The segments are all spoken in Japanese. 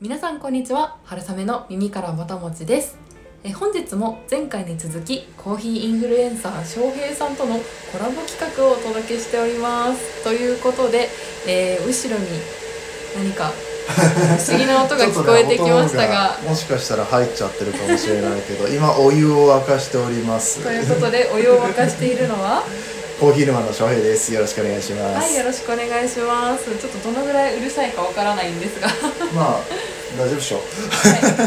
皆さんこんにちは。春雨の耳からぼたもちです。え本日も前回に続きコーヒーインフルエンサー翔平さんとのコラボ企画をお届けしております。ということで、えー後ろに何か不思議な音が聞こえてきましたが。ね音もしかしたら入っちゃってるかもしれないけど今お湯を沸かしております。ということでお湯を沸かしているのは？コーヒー沼の翔平です。よろしくお願いします、はいよろしくお願いします。ちょっとどのぐらいうるさいかわからないんですが。まあ大丈夫でしょは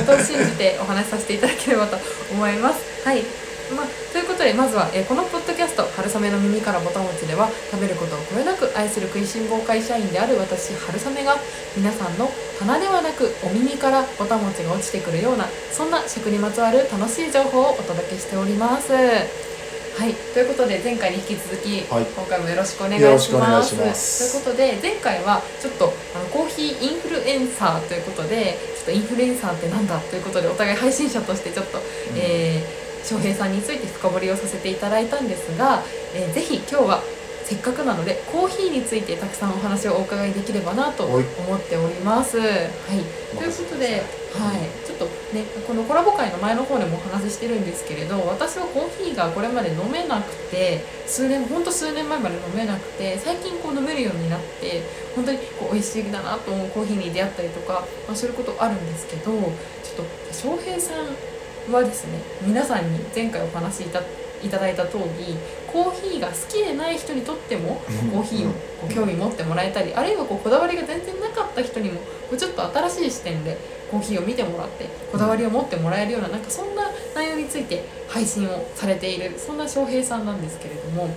い、と信じてお話しさせていただければと思います。はいまあ、ということでまずは、えーこのポッドキャスト「春雨の耳からぼたもち」では食べることをこよなく愛する食いしん坊会社員である私春雨が皆さんの鼻ではなくお耳からぼたもちが落ちてくるようなそんな食にまつわる楽しい情報をお届けしております。はい、ということで前回に引き続き、はい今回もよろしくお願い。しますということで前回はちょっとインフルエンサーということでちょっとインフルエンサーってなんだということでお互い配信者としてちょっと、えー翔平さんについて深掘りをさせていただいたんですが、えーぜひ今日はせっかくなのでコーヒーについてたくさんお話をお伺いできればなと思はい。っております。はい、ということで、はい、ちょっとねこのコラボ会の前の方でもお話ししてるんですけれど私はコーヒーがこれまで飲めなくて数年ほんと数年前まで飲めなくて最近こう飲めるようになって本当にこう美味しいだなと思うコーヒーに出会ったりとか、まあ、することあるんですけどちょっと翔平さんはですね皆さんに前回お話しいたいただいた通りコーヒーが好きでない人にとってもうん。コーヒーをこう興味持ってもらえたりあるいはこうこだわりが全然なかった人にもこうちょっと新しい視点でコーヒーを見てもらってこだわりを持ってもらえるようななんかそんな内容について配信をされているそんな翔平さんなんですけれども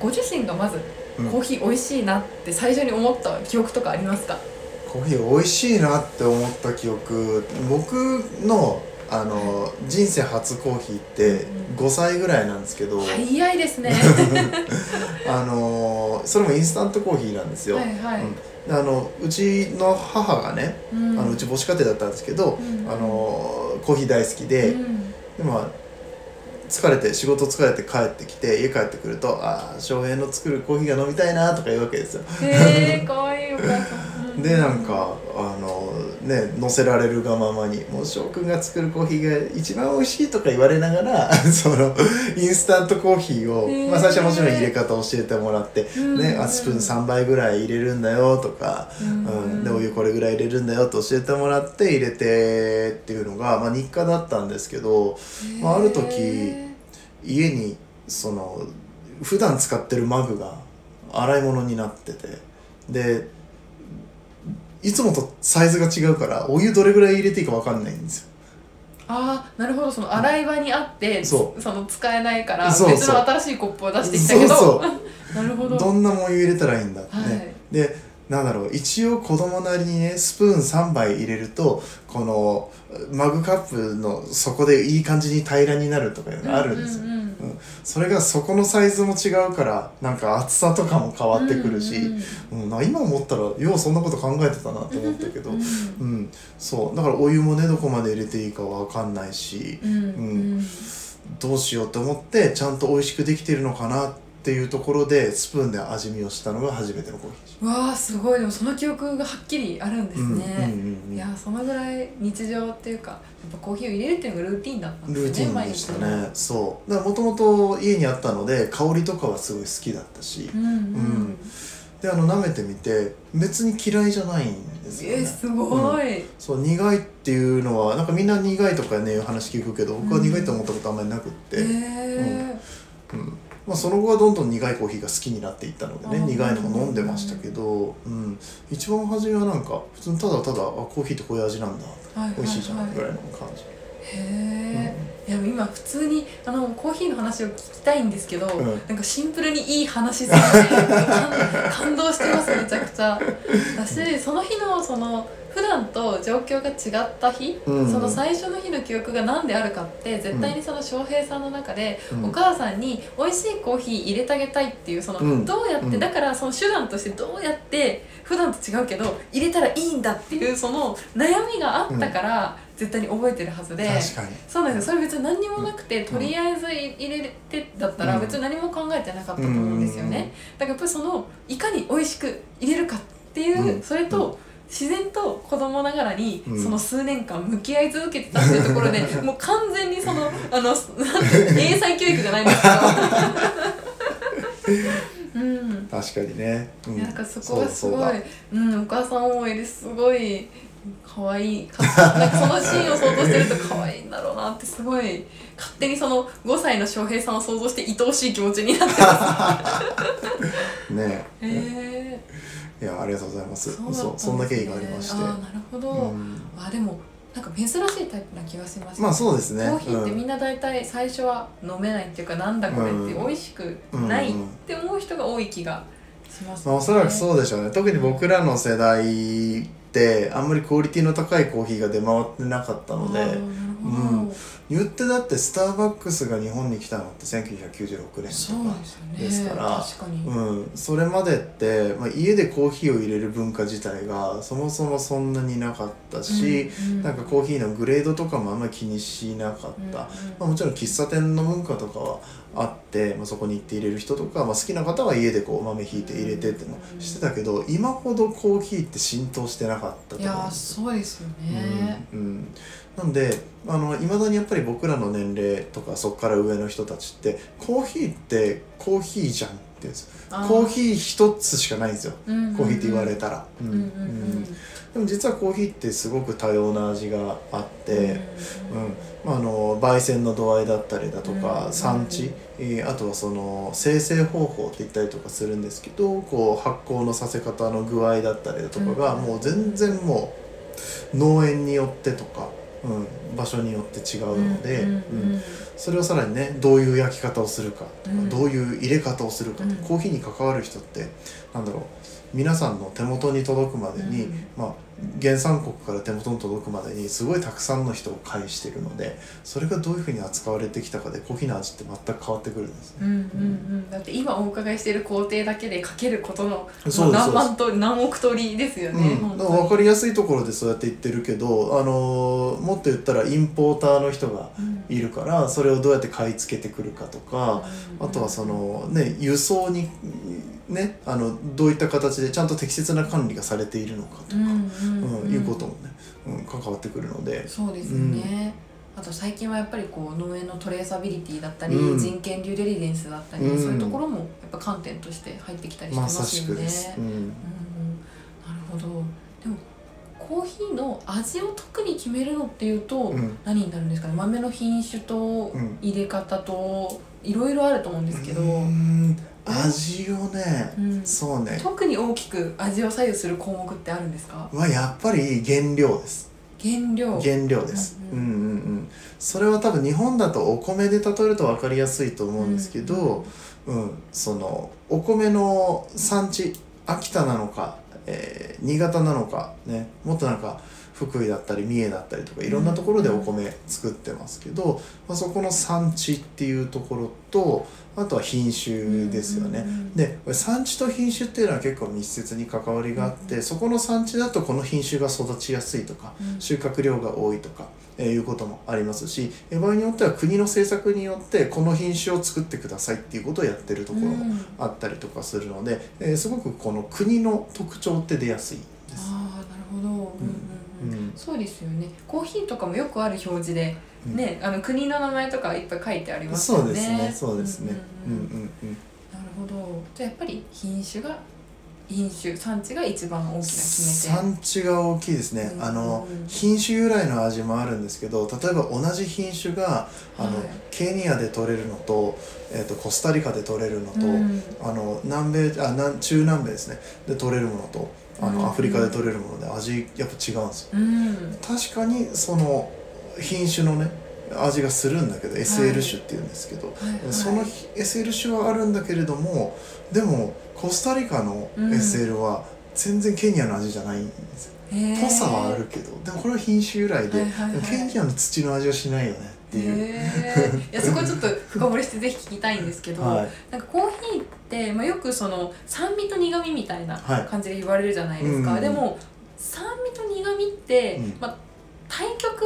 ご自身がまずうん。コーヒー美味しいなって最初に思った記憶とかありますか？コーヒー美味しいなって思った記憶僕のあの人生初コーヒーって5歳ぐらいなんですけど、早いですね。あのそれもインスタントコーヒーなんですよ、はいはい、うん。であのうちの母がね、うん。あのうち母子家庭だったんですけど、うん。あのコーヒー大好きで,、うん。でまあ疲れて仕事疲れて帰ってきて家帰ってくると「ああ翔平の作るコーヒーが飲みたいな」とか言うわけですよ。へえかわいいお母さん。でなんかあのね乗せられるがままに「もう翔くんが作るコーヒーが一番美味しい」とか言われながら そのインスタントコーヒーを、へー。まあ、最初はもちろん入れ方を教えてもらって、うんね、あスプーン3杯ぐらい入れるんだよとか、ううんん、でお湯これぐらい入れるんだよと教えてもらって入れてっていうのが、まあ、日課だったんですけどまあある時へ家にその普段使ってるマグが洗い物になっててでいつもとサイズが違うからお湯どれぐらい入れていいか分かんないんですよ。ーああなるほど。その洗い場にあってそその使えないから別の新しいコップを出してきたけど。そうそ なるほど。どんなもんお湯入れたらいいんだって。ね、はい。でなんだろう一応子供なりにねスプーン3杯入れるとこのマグカップの底でいい感じに平らになるとかいうのがあるんですよ、うんうんうんそれがそこのサイズも違うからなんか厚さとかも変わってくるし、うんうん今思ったらようそんなこと考えてたなって思ったけど、ううん。ん。そう。だからお湯もねどこまで入れていいかわかんないしうんうん。どうしようと思ってちゃんと美味しくできてるのかなっていうところでスプーンで味見をしたのが初めてのコーヒーわあすごい。でもその記憶がはっきりあるんですうんうんね、うんうん。いやそのぐらい日常っていうかやっぱコーヒーを入れるっていうのがルーティンだったんですねルーティンでしたね。そう。だからもともと家にあったので香りとかはすごい好きだったし。うんうん、であの舐めてみて別に嫌いじゃないんですよね。えすごい、そう苦いっていうのはなんかみんな苦いとかね話聞くけど僕は苦いと思ったことあんまりなくって、へえうんまあ、その後はどんどん苦いコーヒーが好きになっていったのでね苦いのも飲んでましたけど、うん、一番初めはなんか普通にただただあコーヒーってこういう味なんだはいはいはい。美味しいじゃんぐらいの感じ、へえ、いや今普通にあのコーヒーの話を聞きたいんですけど、うん。なんかシンプルにいい話すぎて感 感動してますめちゃくちゃ。だしその日のその普段と状況が違った日、うん。その最初の日の記憶が何であるかって絶対にその翔平さんの中で、うん。お母さんに美味しいコーヒー入れてあげたいっていうその、うん。どうやって、うん。だからその手段としてどうやって普段と違うけど入れたらいいんだっていうその悩みがあったから、絶対に覚えてるはずで。そうなんですよ。それ別に何にもなくて、とりあえず入れてだったらうん別に何も考えてなかったと思うんですよね、だからやっぱりそのいかに美味しく入れるかっていう、うん。それと、自然と子供ながらにうん。その数年間向き合い続けてたっていうところで、もう完全にそのあの英才教育じゃないんですけど。うん。確かにね、うん。なんかそこはすごいうんお母さん思いですごい可愛いかなんかそのシー。ンを想像してると可愛いんだろうなってすごい勝手にその5歳の翔平さんを想像して愛おしい気持ちになってますねへえいやありがとうございます。そうだったそんな経緯がありまして。あーなるほど、うん。あでもなんか珍しいタイプな気がしますまあそうですね。コーヒーってうんみんな大体最初は飲めないっていうか、なんだこれってうん。美味しくないって思う人が多い気がしますまあ、おそらくうそうでしょうね。特に僕らの世代ってあんまりクオリティの高いコーヒーが出回ってなかったのでうん。言ってだってスターバックスが日本に来たのって1996年とかですから確かに、うん、それまでって、まあ、家でコーヒーを入れる文化自体がそもそもそんなになかったし、うん。なんかコーヒーのグレードとかもあんまり気にしなかった、うんうん。まあ、もちろん喫茶店の文化とかはあって、まあ、そこに行って入れる人とか、まあ、好きな方は家でこう豆ひいて入れてってのをしてたけど今ほどコーヒーって浸透してなかったといやー思う。んですそうですよね、うんうん、なんであの未だにやっぱり僕らの年齢とかそこから上の人たちってコーヒーってコーヒーじゃんって言うんですコーヒー一つしかないんですよ。うんうんうん。コーヒーって言われたら、うん。うんうんうんうん。でも実はコーヒーってすごく多様な味があって、うんまあ、あの焙煎の度合いだったりだとか、うん産地、えーあとはその生成方法って言ったりとかするんですけどこう発酵のさせ方の具合だったりだとかが、うん。もう全然もう農園によってとか、うん、場所によって違うので、それをさらにねどういう焼き方をするかとか、うん。どういう入れ方をするかとか、うん。コーヒーに関わる人ってなんだろう皆さんの手元に届くまでに、うん。まあ、原産国から手元に届くまでにすごいたくさんの人を介してるのでそれがどういうふうに扱われてきたかでコーヒーの味って全く変わってくるんですね。うんうんうん、だって今お伺いしている工程だけでかけることの何万と何億通りですよね、うん、分かりやすいところでそうやって言ってるけど、あのーもっと言ったらインポーターの人がうんいるからそれをどうやって買い付けてくるかとか、あとはそのね輸送にねあのどういった形でちゃんと適切な管理がされているのかとか、いうこともね、うん、関わってくるので。そうですよね、あと最近はやっぱりこう農園のトレーサビリティだったり、うん。人権デューデリジェンスだったり、うん。そういうところもやっぱ観点として入ってきたりしてますよね。うん。なるほど。でもコーヒーの味を特に決めるのっていうと、うん。何になるんですかね？豆の品種とうん。入れ方といろいろあると思うんですけど、うーん味をね、うん。そうね。特に大きく味を左右する項目ってあるんですか？はやっぱり原料です。原料。原料です、ううん。んうんうん。それは多分日本だとお米で例えると分かりやすいと思うんですけど、うん。そのお米の産地秋田なのか、えー新潟なのかね。もっとなんか福井だったり三重だったりとかいろんなところでお米作ってますけど、まあ、そこの産地っていうところとあとは品種ですよね。で産地と品種っていうのは結構密接に関わりがあって、そこの産地だとこの品種が育ちやすいとかうん。収穫量が多いとか、えーいうこともありますしえー場合によっては国の政策によってこの品種を作ってくださいっていうことをやってるところもうん。あったりとかするので、えーすごくこの国の特徴って出やすいです。ああなるほど、うんそうですよね。コーヒーとかもよくある表示で、うん。ねあの国の名前とかいっぱい書いてありますよね。そうですね。そうですね。うんんううん。うんうんうん。なるほど。じゃあやっぱり品種が品種産地が一番大きな決め手。産地が大きいですね、うんあの品種由来の味もあるんですけど例えば同じ品種があの、はい。ケニアで取れるのと,、えー、とコスタリカで取れるのと、うん。あの南米あ南中南米ですね。で取れるものとあの、うん。アフリカで取れるもので味やっぱ違うんですよ。うん。確かにその品種のね味がするんだけど SL 種っていうんですけど、はいはい。その SL 種はあるんだけれどもでもコスタリカのうん。SL は全然ケニアの味じゃないんですよ。へー。ぽさはあるけどでもこれは品種由来で、はいはいはい。ケニアの土の味はしないよねっていう、へー。いやそこちょっと深掘りしてぜひ聞きたいんですけど、はい。なんかコーヒーって、まあ、よくその酸味と苦味みたいなはい。感じで言われるじゃないですか、うん。でも酸味と苦味って、うん。まあ、対極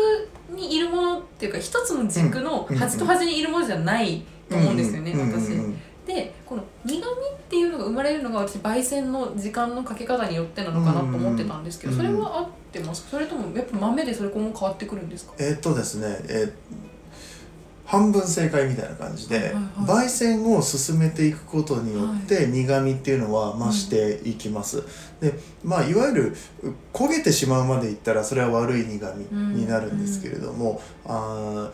にいるものっていうか一つの軸のうん。端と端にいるものじゃないと思うんですよね、私。うん。でこの苦味っていうのが生まれるのが私焙煎の時間のかけ方によってなのかなと思ってたんですけど、うん。それは合ってますか？それともやっぱ豆でそれ今後変わってくるんですか？えーっとですね、えー半分正解みたいな感じで、焙煎を進めていくことによって苦味っていうのは増していきます、でまあいわゆるう焦げてしまうまでいったらそれは悪い苦味になるんですけれども、あ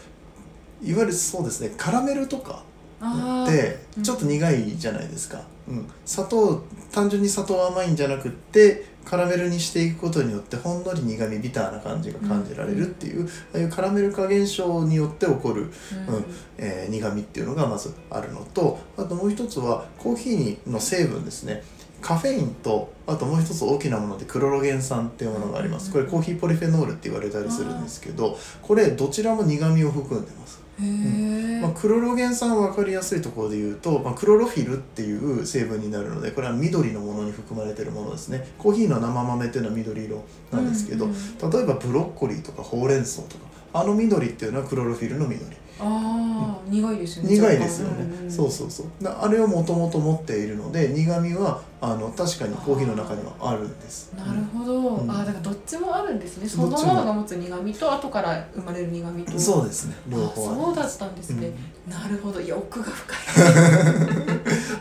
ーいわゆるそうですねカラメルとかあってうん。ちょっと苦いじゃないですか、うん、砂糖単純に砂糖甘いんじゃなくってカラメルにしていくことによってほんのり苦味ビターな感じが感じられるっていう、ああいうカラメル化現象によって起こる、うん。うん。えー苦味っていうのがまずあるのとあともう一つはコーヒーの成分ですね。カフェインとあともう一つ大きなものでクロロゲン酸っていうものがあります。これコーヒーポリフェノールって言われたりするんですけどこれどちらも苦味を含んでますへえ、まあ、クロロゲン酸は分かりやすいところで言うと、まあ、クロロフィルっていう成分になるのでこれは緑のものに含まれているものですね。コーヒーの生豆っていうのは緑色なんですけど、うんうん例えばブロッコリーとかほうれん草とかあの緑っていうのはクロロフィルの緑。ああ、苦いですよね苦いですよね、んんそうそうそう。なあれをもともと持っているので苦味はあの確かにコーヒーの中にはあるんです。なるほど、うん。ああだからどっちもあるんですね。そのも。ものが持つ苦味と後から生まれる苦味と。そうですね。両あ方そうだったんですね、うん。なるほど。欲が深い。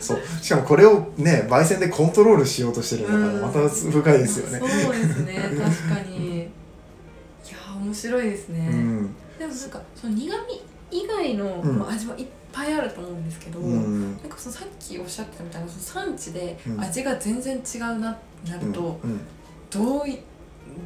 そう。しかもこれをね焙煎でコントロールしようとしてるんだからまた深いですよね、そうですね。確かに。いや面白いですね、うん。でもなんかその苦味以外の、うん。まあ、味はいっぱいあると思うんですけど、うん。なんかそのさっきおっしゃってたみたいなその産地でうん。味が全然違うなってなると、どうい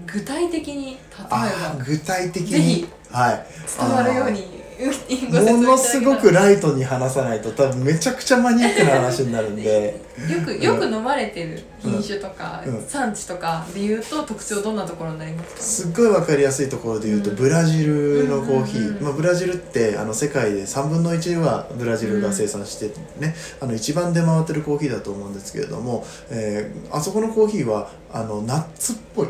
具体的に例えば具体的に。はい。伝わるように ものすごくライトに話さないと多分めちゃくちゃマニアックな話になるんで。よくよく飲まれてる品種とか、うん。産地とかでいうと特徴どんなところになりますか？すっごい分かりやすいところで言うと、うん。ブラジルのコーヒー、うんうんうんまあ、ブラジルってあの世界で3分の1はブラジルが生産してね、あの一番出回ってるコーヒーだと思うんですけれども、えーあそこのコーヒーはあのナッツっぽい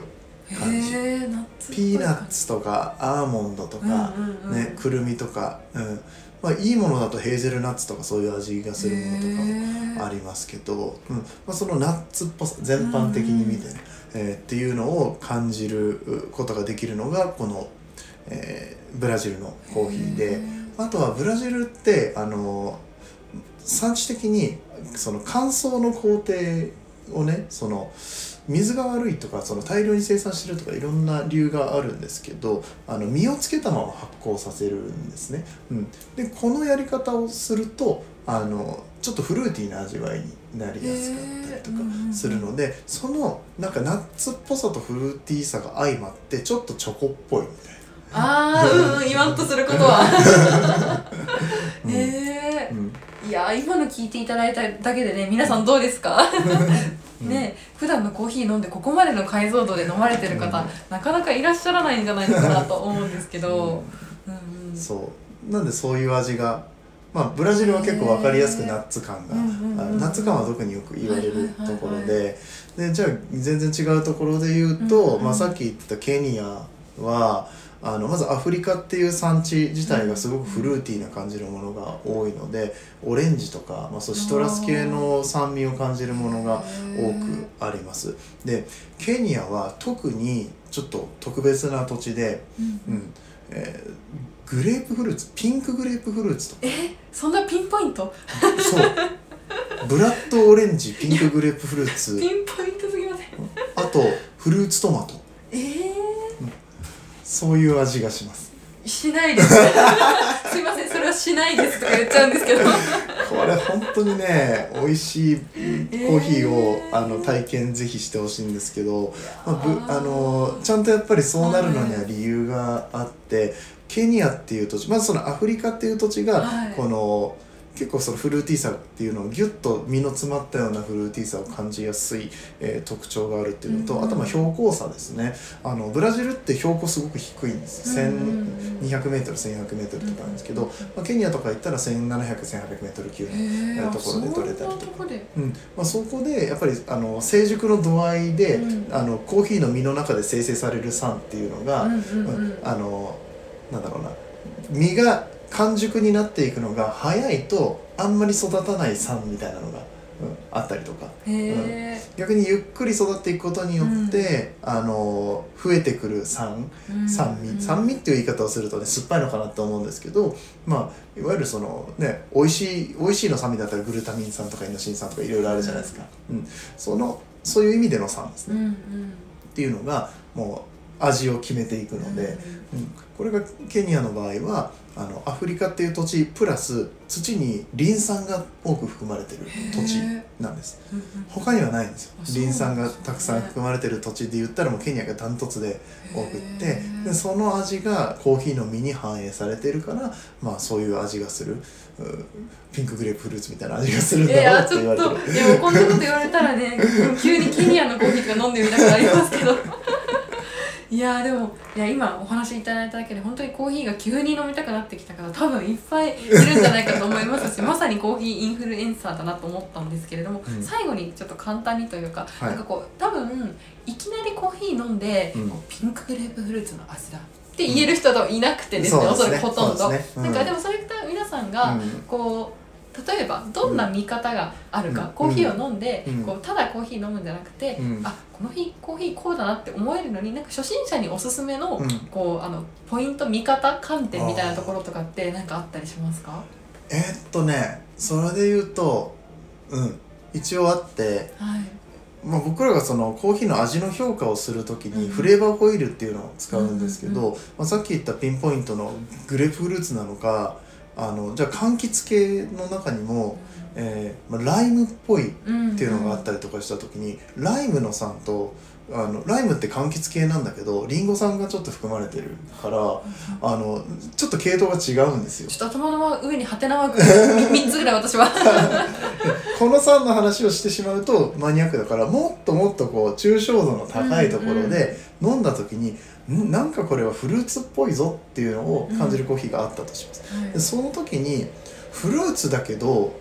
感じ。ピーナッツとかアーモンドとか、うんうんうん。ね、くるみとか、うん。まあ、いいものだとヘーゼルナッツとかそういう味がするものとかもありますけど、うん。まあ、そのナッツっぽさ全般的に見てね、えーっていうのを感じることができるのがこの、えーブラジルのコーヒーで。へあとはブラジルってあの産地的にその乾燥の工程をねその水が悪いとかその大量に生産してるとかいろんな理由があるんですけどあの実をつけたまま発酵させるんですね。うん、でこのやり方をするとあのちょっとフルーティーな味わいになりやすかったりとかするのでそのなんかナッツっぽさとフルーティーさが相まってちょっとチョコっぽいみたいああうんうん言わんとすることは。な。うん。へえうん。いやー今の聞いていただいただけでね皆さんどうですか？うん。ね普段のコーヒー飲んでここまでの解像度で飲まれてる方、うん。なかなかいらっしゃらないんじゃないのかなと思うんですけど、うん。うん、そう。なんでそういう味がまあブラジルは結構分かりやすくナッツ感がナッツ感は特によく言われるところででじゃあ全然違うところで言うと、まあ、さっき言ってたケニアはあのまずアフリカっていう産地自体がすごくフルーティーな感じるものが多いのでオレンジとか、まあ、そうシトラス系の酸味を感じるものが多くあります。でケニアは特にちょっと特別な土地で、うん。うん。えーグレープフルーツピンクグレープフルーツとえ？そんなピンポイント？そう。ブラッドオレンジピンクグレープフルーツ。ピンポイントすぎません。あとフルーツトマト。ええそういう味がします。ー、しないです。すいませんそれはしないですとか言っちゃうんですけど。これ本当にね美味しいコーヒーを、えー。あの体験ぜひしてほしいんですけど、まあ、ぶあのちゃんとやっぱりそうなるのには理由があって、ケニアっていう土地まずそのアフリカっていう土地が、はい。この結構そのフルーティーさっていうのをギュッと身の詰まったようなフルーティーさを感じやすい、えー特徴があるっていうのと、うんあとまあ標高差ですね。あのブラジルって標高すごく低いんです。よ、うんうんうん。1200メートル1100メートルとかなんですけど、まあ、ケニアとか行ったら1700、1800メートル級のところで取れたりとか。うんまあ、そこでやっぱりあの成熟の度合いで、うん。あのコーヒーの実の中で生成される酸っていうのが、うんうんうん。うんあのなんだろうな。実が完熟になっていくのが早いとあんまり育たない酸みたいなのがあったりとか。へえ、逆にゆっくり育っていくことによって、あの増えてくる酸うん。酸味、うん。酸味っていう言い方をするとね酸っぱいのかなって思うんですけどまあいわゆるそのね美味しい美味しいの酸味だったらグルタミン酸とかイノシン酸とかいろいろあるじゃないですか、うん、そのそういう意味での酸ですね、うんうん。っていうのがもう味を決めていくので、うん、これがケニアの場合はあのアフリカっていう土地プラス土にリン酸が多く含まれてる土地なんです。他にはないんですよ。リン酸がたくさん含まれてる土地で言ったらもうケニアがダントツで多くって。でその味がコーヒーの実に反映されてるからまあそういう味がする。うピンクグレープフルーツみたいな味がするんいだろうって言われてる。といやもうこんなこと言われたらね急にケニアのコーヒーとか飲んでみたくなりますけどいやでもいや今お話いただいただけで本当にコーヒーが急に飲みたくなってきたから多分いっぱいいるんじゃないかと思いますし まさにコーヒーインフルエンサーだなと思ったんですけれども、うん。最後にちょっと簡単にというか、はい。なんかこう多分いきなりコーヒー飲んで、うん。こうピンクグレープフルーツの味だって言える人といなくてですね、うん。おそらくほとんど。ですね。うん。なんかでもそういった皆さんが、うん。こう例えばどんな見方があるか、うん。コーヒーを飲んで、うん。こうただコーヒー飲むんじゃなくて、うん。あこの日コーヒーこうだなって思えるのになんか初心者におすすめの,、うん。こうあのポイント見方観点みたいなところとかって何かあったりしますか？えーっとねそれで言うとうん。一応あってはい。まあ、僕らがそのコーヒーの味の評価をするときにうん。フレーバーホイールっていうのを使うんですけど、うん。まあ、さっき言ったピンポイントのグレープフルーツなのかあのじゃあ柑橘系の中にも、えーまあ、ライムっぽいっっていうのがあったりとかしたときに、ライムの酸とあのライムって柑橘系なんだけどリンゴ酸がちょっと含まれてるからあのちょっと系統が違うんですよ。ちょっと頭の上にハテナマーク3つぐらい私は。この酸の話をしてしまうとマニアックだからもっともっとこう抽象度の高いところで飲んだ時に、んなんかこれはフルーツっぽいぞっていうのを感じるコーヒーがあったとします、でその時にフルーツだけど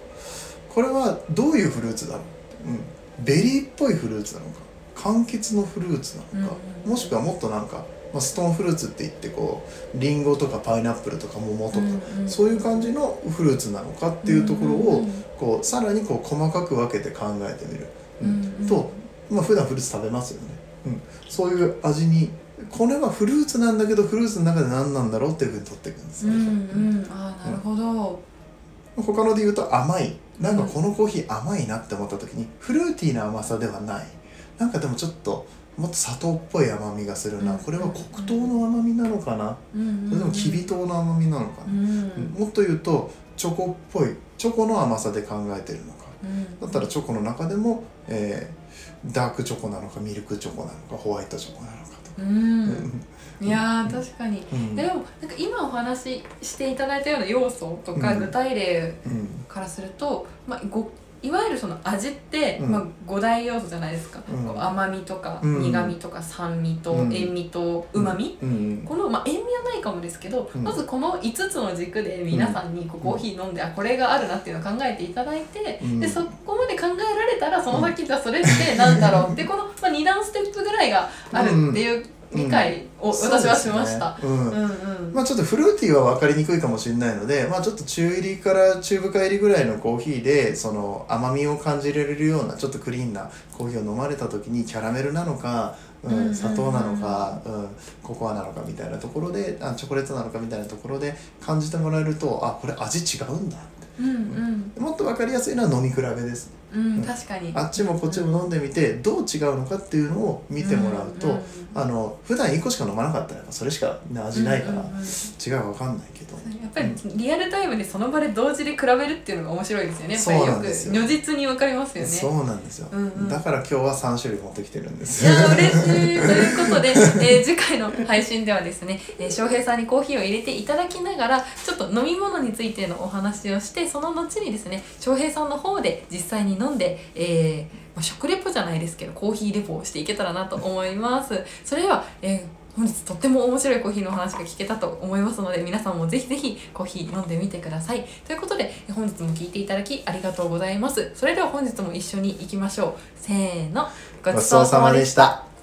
これはどういうフルーツだろう、うん、ベリーっぽいフルーツなのか？柑橘のフルーツなのか、うんもしくはもっとなんか、まあ、ストーンフルーツって言ってこうリンゴとかパイナップルとか桃とか、そういう感じのフルーツなのかっていうところを、こうさらにこう細かく分けて考えてみる、うん。と、まあ普段フルーツ食べますよね、うん、そういう味にこれはフルーツなんだけどフルーツの中で何なんだろうっていうふうに取っていくんですよ、うんうん。ああなるほど、他ので言うと甘い。なんかこのコーヒー甘いなって思った時にフルーティーな甘さではない。なんかでもちょっともっと砂糖っぽい甘みがするな、うん。これは黒糖の甘みなのかな、うんうんうん。それともきび糖の甘みなのかな、うんうん。もっと言うとチョコっぽいチョコの甘さで考えてるのか。うん。だったらチョコの中でも、えーダークチョコなのかミルクチョコなのかホワイトチョコなのかとか、うん。いやー確かに、うん。でもなんか今お話ししていただいたような要素とかうん。具体例うんからすると、まあ、ごいわゆるその味って、うん。まあ、5大要素じゃないですか、うん。甘みとかうん。苦みとか酸味とうん。塩味とうまみ、うん。この、まあ、塩味はないかもですけど、うん。まずこの5つの軸で皆さんにこうコーヒー飲んで、あこれがあるなっていうのを考えていただいて、うん。でそこまで考えられたらその先じゃあそれってなんだろうでこの、まあ、2段ステップぐらいがあるっていう理解を私はしました。そうん。まあちょっとフルーティーは分かりにくいかもしれないので、まあちょっと中入りから中深入りぐらいのコーヒーでその甘みを感じられるようなちょっとクリーンなコーヒーを飲まれた時にキャラメルなのか、ううん砂糖なのか、うん、ココアなのかみたいなところであチョコレートなのかみたいなところで感じてもらえるとあこれ味違うんだって。うんうん。もっと分かりやすいのは飲み比べですうん確かに。あっちもこっちも飲んでみてどう違うのかっていうのを見てもらうと、んんあの普段1個しか飲まなかったらそれしか、ね、味ないから、うんうんうん違う分かんないけど。やっぱりリアルタイムでその場で同時で比べるっていうのが面白いですよねそうなんですよ。如実に分かりますよね。そうなんですよ、うんうん。だから今日は3種類持ってきてるんです。いや嬉しい。ということで、えー次回の配信ではですね、えー翔平さんにコーヒーを入れていただきながらちょっと飲み物についてのお話をしてその後にですね翔平さんの方で実際に飲飲んで、えーま、食レポじゃないですけどコーヒーレポをしていけたらなと思います。それでは、えー本日とっても面白いコーヒーの話が聞けたと思いますので皆さんもぜひぜひコーヒー飲んでみてください。ということで本日も聴いていただきありがとうございます。それでは本日も一緒に行きましょう。せーの。ごちそうさまでした。